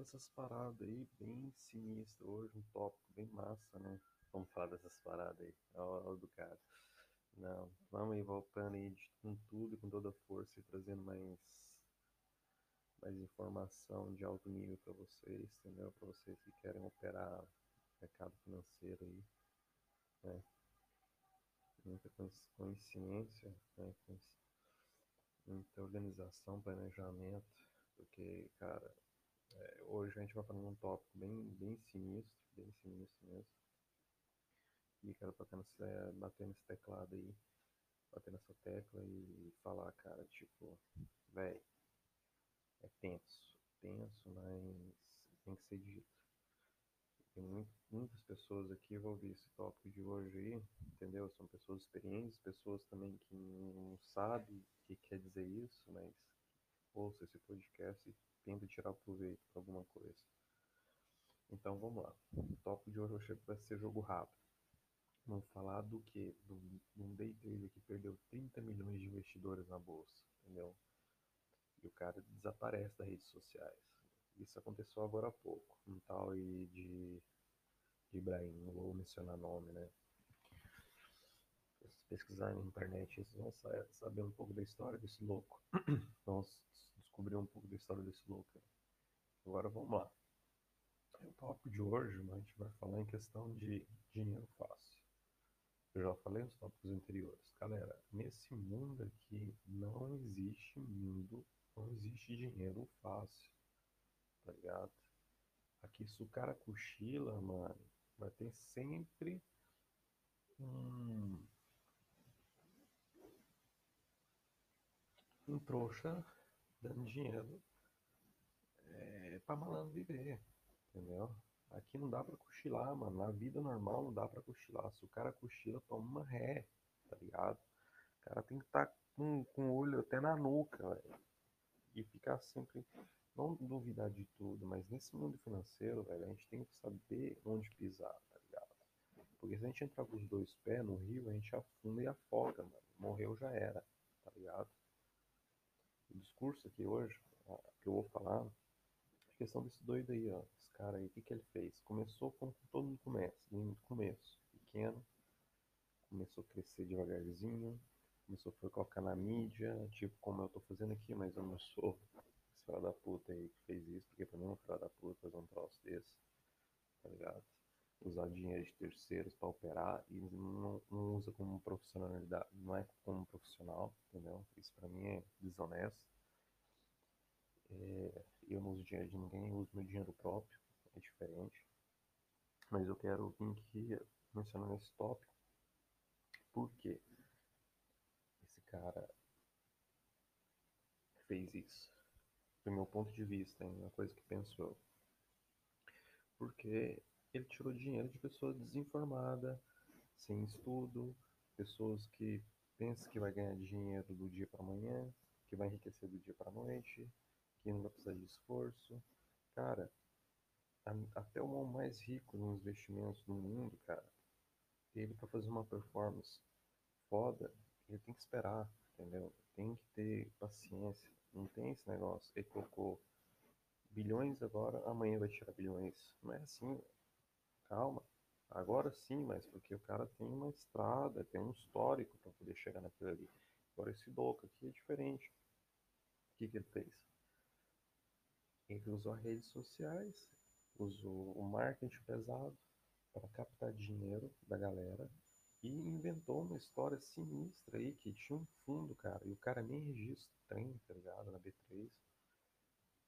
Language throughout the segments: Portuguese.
dessas paradas aí, bem sinistro hoje, um tópico bem massa, né? Vamos falar dessas paradas aí, ó, do cara. Não, vamos aí voltando aí com tudo, com toda força e trazendo mais, mais informação de alto nível para vocês, entendeu? Para vocês que querem operar mercado financeiro aí, né? Muita consciência, né? muita organização, planejamento, porque, cara, é, hoje a gente vai falar num tópico bem, bem sinistro, bem sinistro mesmo. E quero bater nesse, bater nesse teclado aí, bater nessa tecla e falar, cara, tipo, velho, é tenso, tenso, mas tem que ser dito. Tem muito, muitas pessoas aqui vão ouvir esse tópico de hoje aí, entendeu? São pessoas experientes, pessoas também que não sabem o que quer dizer isso, mas ouça esse podcast e tenta tirar proveito para alguma coisa. Então vamos lá. O tópico de hoje vai ser jogo rápido. Vamos falar do que? De um day trader que perdeu 30 milhões de investidores na bolsa, entendeu? E o cara desaparece das redes sociais. Isso aconteceu agora há pouco. Um tal de, de Ibrahim, não vou mencionar nome, né? Pesquisar na internet, vocês vão saber um pouco da história desse louco. Vamos descobrir um pouco da história desse louco. Agora vamos lá. O tópico de hoje, a gente vai falar em questão de dinheiro fácil. Eu já falei nos tópicos anteriores. Galera, nesse mundo aqui não existe mundo, não existe dinheiro fácil tá ligado? Aqui se o cara cochila, mano, vai ter sempre um, um trouxa dando dinheiro é, pra malandro viver, entendeu? Aqui não dá pra cochilar, mano. Na vida normal não dá pra cochilar. Se o cara cochila, toma uma ré, tá ligado? O cara tem que estar tá com, com o olho até na nuca, velho. E ficar sempre não duvidar de tudo, mas nesse mundo financeiro, velho, a gente tem que saber onde pisar, tá ligado? Porque se a gente entrar com os dois pés no rio, a gente afunda e afoga, mano. Morreu já era, tá ligado? O discurso aqui hoje, que eu vou falar, a questão desse doido aí, ó. Esse cara aí, o que, que ele fez? Começou como todo mundo começa, no começo, pequeno, começou a crescer devagarzinho, começou a colocar na mídia, tipo como eu tô fazendo aqui, mas eu não sou filha da puta aí que fez isso, porque pra mim é um filho da puta fazer um troço desse, tá ligado? Usar dinheiro de terceiros para operar e não, não usa como profissionalidade, não é como profissional, entendeu? Isso pra mim é desonesto. É, eu não uso dinheiro de ninguém, eu uso meu dinheiro próprio, é diferente. Mas eu quero vir aqui mencionando esse tópico, porque esse cara fez isso do meu ponto de vista, é uma coisa que penso eu. Porque ele tirou dinheiro de pessoas desinformadas, sem estudo, pessoas que pensam que vai ganhar dinheiro do dia para amanhã, que vai enriquecer do dia para noite, que não vai precisar de esforço. Cara, até o homem mais rico nos investimentos do mundo, cara, ele para fazer uma performance foda, ele tem que esperar, entendeu? Tem que ter paciência, não tem esse negócio. Ele colocou bilhões agora, amanhã vai tirar bilhões. Não é assim. Calma. Agora sim, mas porque o cara tem uma estrada, tem um histórico para poder chegar naquilo ali. Agora esse louco aqui é diferente. O que, que ele fez? Ele usou as redes sociais, usou o marketing pesado para captar dinheiro da galera e inventou uma história sinistra aí que tinha um fundo, cara. E o cara nem registra tem, tá ligado? Na B3.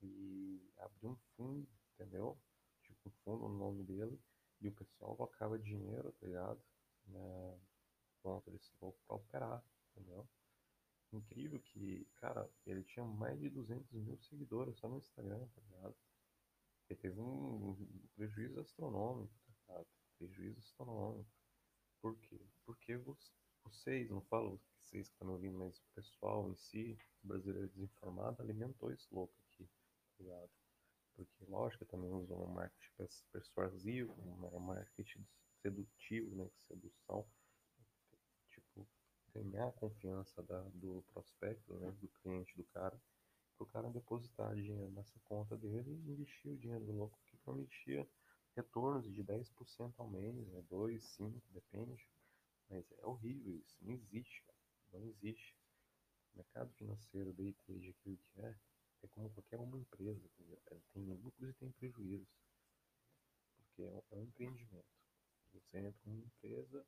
E abriu um fundo, entendeu? Tipo, um fundo no nome dele. E o pessoal colocava dinheiro, tá ligado? Na conta desse louco pra operar, entendeu? Incrível que, cara, ele tinha mais de 200 mil seguidores só no Instagram, tá ligado? Ele teve um prejuízo astronômico, tá ligado? Prejuízo astronômico. Por quê? Porque vocês, não falo vocês que estão me ouvindo, mas o pessoal em si, brasileiro desinformado, alimentou esse louco aqui, tá ligado? Porque, lógico, também usou um marketing persuasivo, um marketing sedutivo, né? Sedução. Tipo, ganhar a confiança da, do prospecto, né? Do cliente do cara. botar dinheiro nessa conta dele e investir o dinheiro do louco que prometia retornos de 10% ao mês, né? 2, 5, depende. Mas é horrível isso, não existe, cara. não existe. O mercado financeiro, day trade, aquilo que é, é como qualquer uma empresa, prejuízos. Porque é um, é um empreendimento. Você entra numa empresa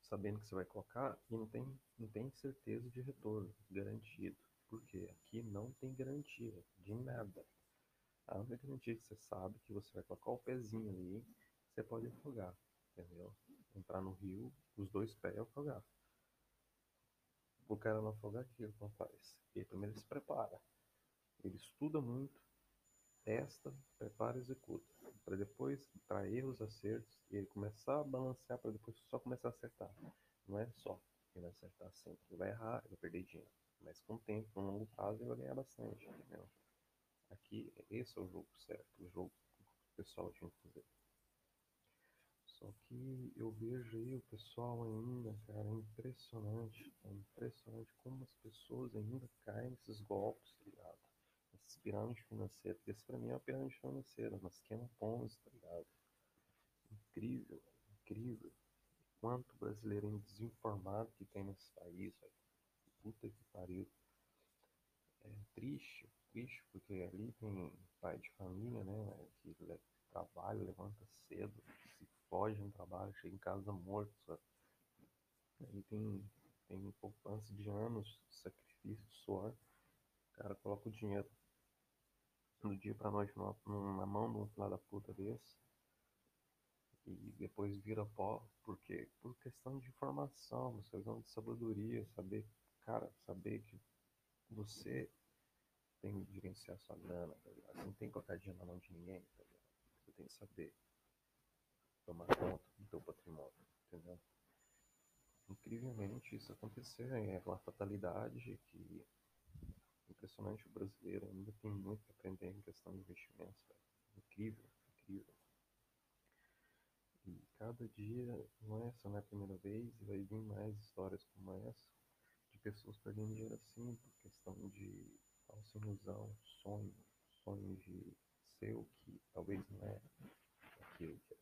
sabendo que você vai colocar e não tem, não tem certeza de retorno garantido. Porque aqui não tem garantia de nada. A única garantia que você sabe que você vai colocar o pezinho ali, você pode afogar, entendeu? Entrar no rio, os dois pés afogar. O cara não afogar, o que ele faz? Ele primeiro se prepara. Ele estuda muito, testa, prepara e executa. Para depois trair erros, acertos e ele começar a balancear para depois só começar a acertar. Não é só ele vai acertar sempre. Ele vai errar, ele vai perder dinheiro. Mas com o tempo, no longo prazo, ele vai ganhar bastante. Entendeu? Aqui, esse é o jogo certo, o jogo que o pessoal tinha que fazer. Só que eu vejo aí o pessoal ainda, cara, é impressionante. É impressionante como as pessoas ainda caem nesses golpes, tá ligado? Essas pirâmides financeiras. Esse pra mim é uma pirâmide financeira, uma esquema Ponzi, tá ligado? Incrível, incrível. Quanto brasileiro desinformado que tem nesse país, velho. Puta que pariu. É triste, triste, porque ali tem pai de família, né, que trabalha, levanta cedo, se foge no trabalho, chega em casa morto, sabe? Aí tem, tem poupança de anos, sacrifício, suor. O cara coloca o dinheiro do dia pra noite numa, mão de um filho da puta desse e depois vira pó, porque por questão de informação, questão de sabedoria, saber, cara, saber que você tem que gerenciar sua grana, tá ligado? Não tem que colocar dinheiro na mão de ninguém, tá ligado? Você tem que saber tomar conta do teu patrimônio, entendeu? Incrivelmente isso acontecer é uma fatalidade que impressionante o brasileiro ainda tem muito que aprender em questão de investimentos. Incrível, incrível. E cada dia, não é essa não é a primeira vez, vai vir mais histórias como essa, de pessoas perdendo dinheiro assim, por questão de falsa ilusão, sonho, sonho de ser o que talvez não é aquilo que é,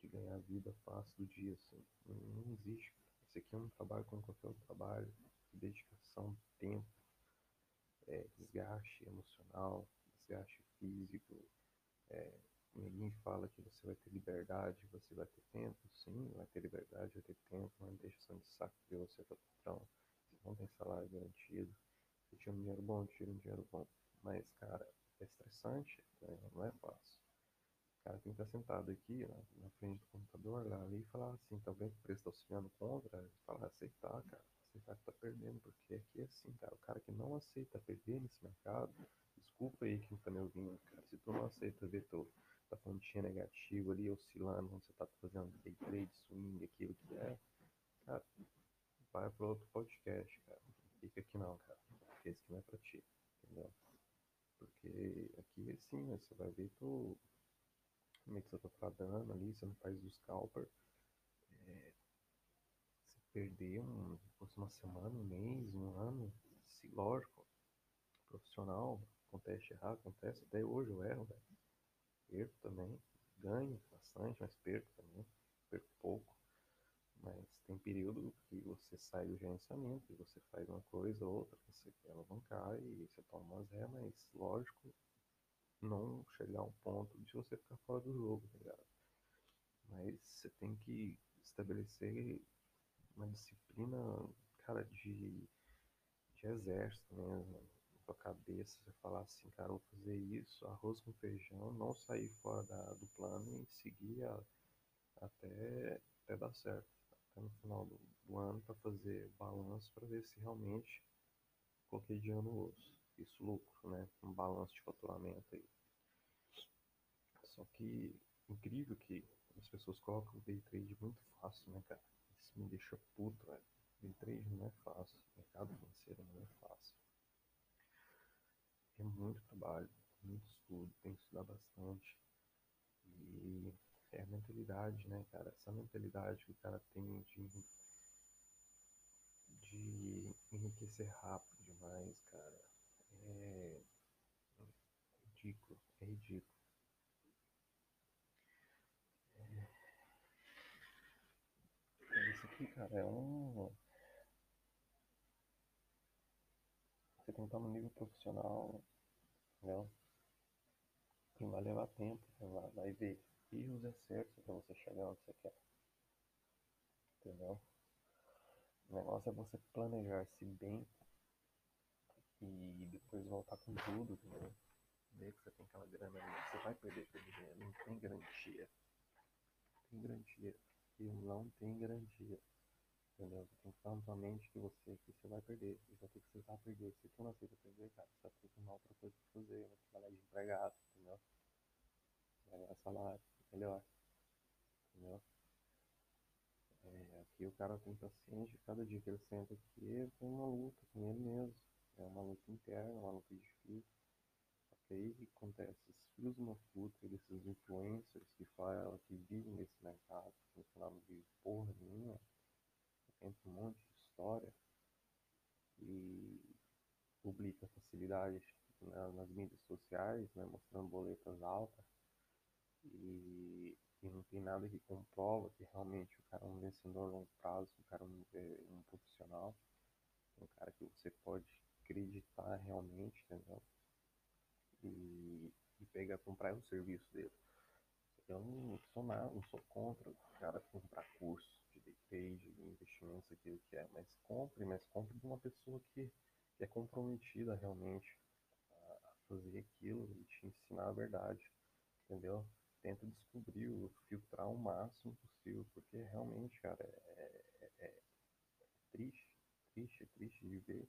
de ganhar vida fácil do dia, assim, não, não existe. Esse aqui é um trabalho como qualquer outro trabalho, de dedicação, tempo, é, desgaste emocional, desgaste físico, é, ninguém fala que você vai ter liberdade, você vai ter tempo, sim, vai ter liberdade, vai ter tempo, não deixa só de saco de você para patrão, você não tem salário garantido, você tira um dinheiro bom, tira um dinheiro bom, mas cara, é estressante, né? não é fácil. O cara tem que estar sentado aqui na, na frente do computador, lá ali e falar assim, que o preço está oscilando contra? Falar, aceitar, cara que tá perdendo, porque aqui é assim, cara, o cara que não aceita perder nesse mercado, desculpa aí quem tá me ouvindo, cara, se tu não aceita ver teu, tá pontinha negativa ali, oscilando, quando você tá fazendo day trade, swing, aquilo que é, cara, vai para outro podcast, cara, fica aqui não, cara, porque esse aqui não é pra ti, entendeu? Porque aqui, assim, né, você vai ver tu, como é que você tá tratando ali, você não faz o scalper, é, perder um, uma semana, um mês, um ano, se, lógico, profissional, acontece errar, acontece, até hoje eu erro, velho. Perco também, ganho bastante, mas perco também, perco pouco. Mas tem período que você sai do gerenciamento você faz uma coisa ou outra, você quer alavancar e você toma umas ré, mas lógico, não chegar a um ponto de você ficar fora do jogo, tá ligado? Mas você tem que estabelecer uma disciplina, cara, de, de exército mesmo. Na tua cabeça, você falar assim, cara, vou fazer isso, arroz com feijão, não sair fora da, do plano e seguir a, até, até dar certo. Até no final do, do ano para fazer balanço para ver se realmente coloquei dinheiro no osso. Isso lucro, né? Um balanço de faturamento aí. Só que incrível que as pessoas colocam o day trade muito fácil, né, cara? Me deixa puto, velho. Day trade não é fácil. Mercado financeiro não é fácil. É muito trabalho, muito estudo, tem que estudar bastante. E é a mentalidade, né, cara? Essa mentalidade que o cara tem de, de enriquecer rápido demais, cara. É, dica. É, isso aqui, cara, é um. Você tem que estar no nível profissional, entendeu? E vai levar tempo, vai, vai ver erros é certo para você chegar onde você quer. Entendeu? O negócio é você planejar-se bem e depois voltar com tudo, entendeu? Ver que você tem aquela grana ali, você vai perder aquele dinheiro, não tem garantia. Não tem garantia. E não tem garantia. Entendeu? Você tem que estar na sua mente que você, que você vai perder. Você vai ter que aceitar perder. Se tu não aceita perder, cara, você vai ter que arrumar outra coisa pra fazer, vai trabalhar de empregado, entendeu? Vai ganhar salário, melhor. Entendeu? É, aqui o cara tem paciente, cada dia que ele senta aqui, tem uma luta com ele mesmo. É uma luta interna, uma luta difícil. Que acontece? Esses filhos de uma puta, influencers que falam, que vivem nesse mercado, que final não vive porra nenhuma, entra um monte de história e publica facilidades né, nas mídias sociais, né, mostrando boletas altas e, e, não tem nada que comprova que realmente o cara é um vencedor a longo prazo, o cara é um, é um profissional, um cara que você pode acreditar realmente, entendeu? E, e pegar, comprar o serviço dele. Eu não sou nada, não sou contra o cara comprar curso de day trade, de investimentos, aquilo que é, mas compre, mas compre de uma pessoa que, que é comprometida realmente a fazer aquilo e te ensinar a verdade, entendeu? Tenta descobrir, filtrar o máximo possível, porque realmente, cara, é, é, é triste, triste, triste de ver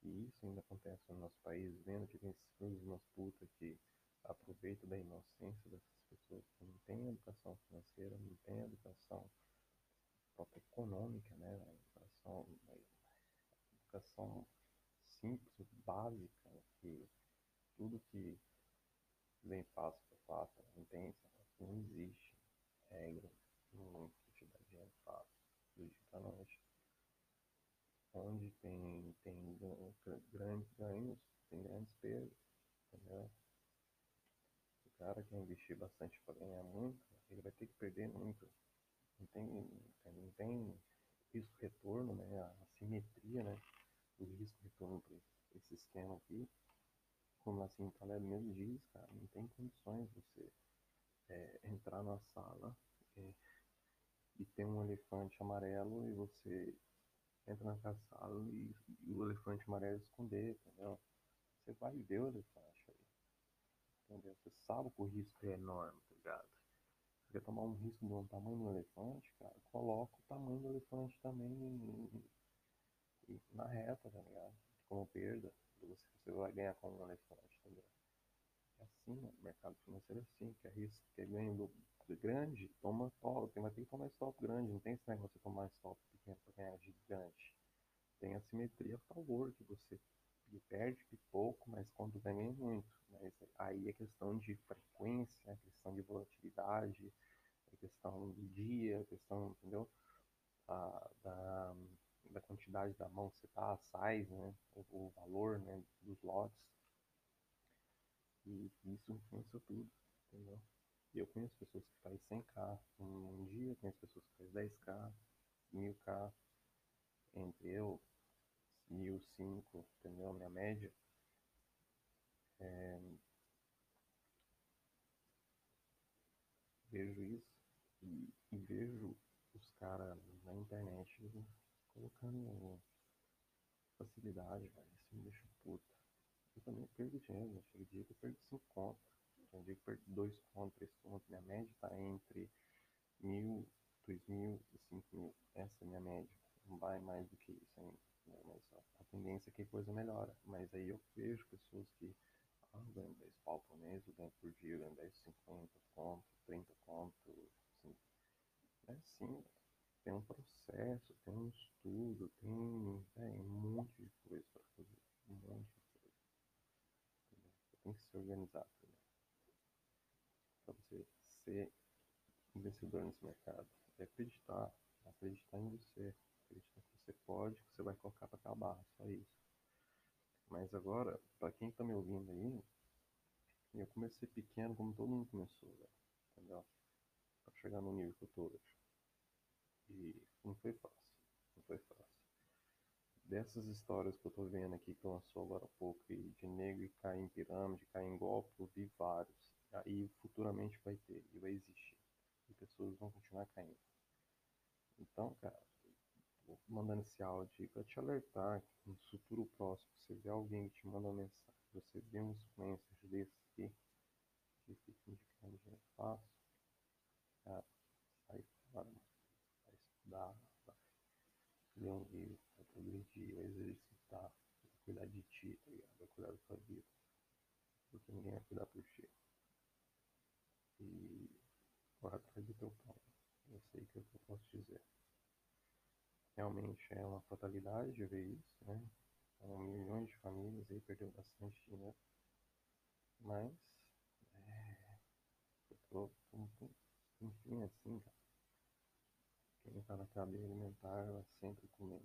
que isso ainda acontece no nosso país, vendo que tem esses filhos de umas putas que aproveitam da inocência dessas pessoas que não têm educação financeira, não têm educação própria econômica, né? Educação, educação simples, básica, que tudo que vem fácil para fácil, não tem, não existe regra dá dinheiro fácil, do dia para noite onde tem, tem grandes ganhos, tem grandes perdas, entendeu? O cara que investir bastante para ganhar muito, ele vai ter que perder muito. Não tem, não tem risco-retorno, né? A simetria, né? Do risco-retorno para esse esquema aqui. Como assim o Taleb mesmo diz, cara, não tem condições você é, entrar na sala é, e ter um elefante amarelo e você entra naquela sala e, e, o elefante amarelo esconder, entendeu? Você vai ver o elefante aí. Entendeu? Você sabe que o risco é enorme, tá ligado? Você quer tomar um risco do tamanho do elefante, cara, coloca o tamanho do elefante também na reta, tá ligado? Como perda, você, você vai ganhar como um elefante, entendeu? É assim, né? o mercado financeiro é assim, que é risco, que é ganho do, do grande, toma stop, vai ter que tomar stop grande, não tem esse negócio de tomar stop ganhar gigante. Tem a simetria a favor, que você perde pouco, mas quando ganha muito. Mas aí é questão de frequência, é questão de volatilidade, é questão do dia, é questão, entendeu? Da, da quantidade da mão que você tá, a size, né? O, o valor né? dos lotes. E isso influencia tudo, entendeu? Eu conheço pessoas que fazem 100k um dia, conheço pessoas que fazem 10k, 1000k, entre eu, 1005, entendeu? Minha média. É... Vejo isso e, e vejo os caras na internet colocando facilidade, velho. Isso me deixa puta. Eu também perco dinheiro, né? Chega dia que eu perco 5 contas. Tem dia que perco 2 contos, 3 contos. Minha média tá entre mil, dois mil cinco mil. Essa é a minha média. Não vai mais do que isso ainda. Né? Mas a tendência é que a coisa melhora. Mas aí eu vejo pessoas que ah, ganham 10 pau por mês, ganho por dia, ganho 10, 50 conto, 30 conto. Assim. É assim, tem um processo, tem um estudo, tem, tem um monte de coisa para fazer. Um monte de coisa. Tem que se organizar também. Para você ser investidor nesse mercado. É acreditar, acreditar em você, acreditar que você pode, que você vai colocar para acabar, só isso. Mas agora, para quem está me ouvindo aí, eu comecei pequeno, como todo mundo começou, velho. Entendeu? Pra chegar no nível que eu tô hoje. E não foi fácil. Não foi fácil. Dessas histórias que eu tô vendo aqui, que lançou agora há pouco, de negro e cair em pirâmide, cair em golpe, eu vi vários. Aí futuramente vai ter, e vai existir. E pessoas vão continuar caindo. Então, cara, mandando esse áudio para te alertar que no futuro próximo, você vê alguém que te manda uma mensagem, você vê uns influencers desses aqui, que ficam indicando dinheiro fácil, cara, sai fora, vai estudar, vai ler um livro, vai progredir, vai exercitar, vai cuidar de ti, tá ligado? Vai cuidar da sua vida. Porque ninguém vai cuidar por ti. Corre atrás do teu pão. Eu sei que é o que eu posso dizer. Realmente é uma fatalidade ver isso, né? São milhões de famílias aí perdeu bastante dinheiro. Mas é, eu tô, tô, tô, enfim assim, cara. Quem tá na cadeia alimentar vai sempre comer.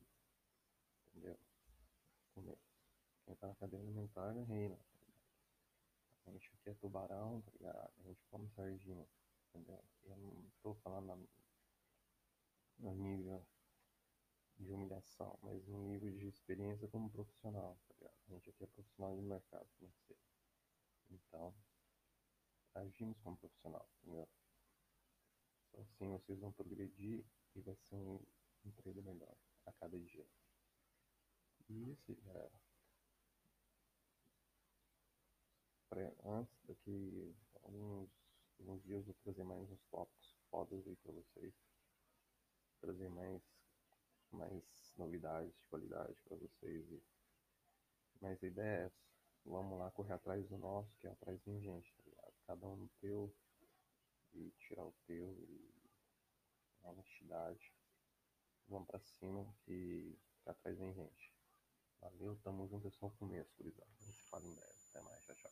Entendeu? Comer. Quem tá na cadeia alimentar reina. Tá a gente aqui é tubarão, tá ligado? A gente come sardinha, Eu não tô falando no nível de humilhação, mas no nível de experiência como profissional, tá ligado? A gente aqui é profissional de mercado financeiro. Então, agimos como profissional, entendeu? Só assim vocês vão progredir e vai ser um emprego melhor a cada dia. E isso, galera. antes daqui alguns, eu vou trazer mais uns tópicos fodas aí pra vocês. Trazer mais, mais novidades de qualidade para vocês e mais ideias. Vamos lá correr atrás do nosso, que é atrás de gente, tá ligado? Cada um no teu e tirar o teu e a honestidade. Vamos pra cima que atrás vem gente. Valeu, tamo junto, é só o começo, gurizada. A gente fala em breve. Até mais, tchau, tchau.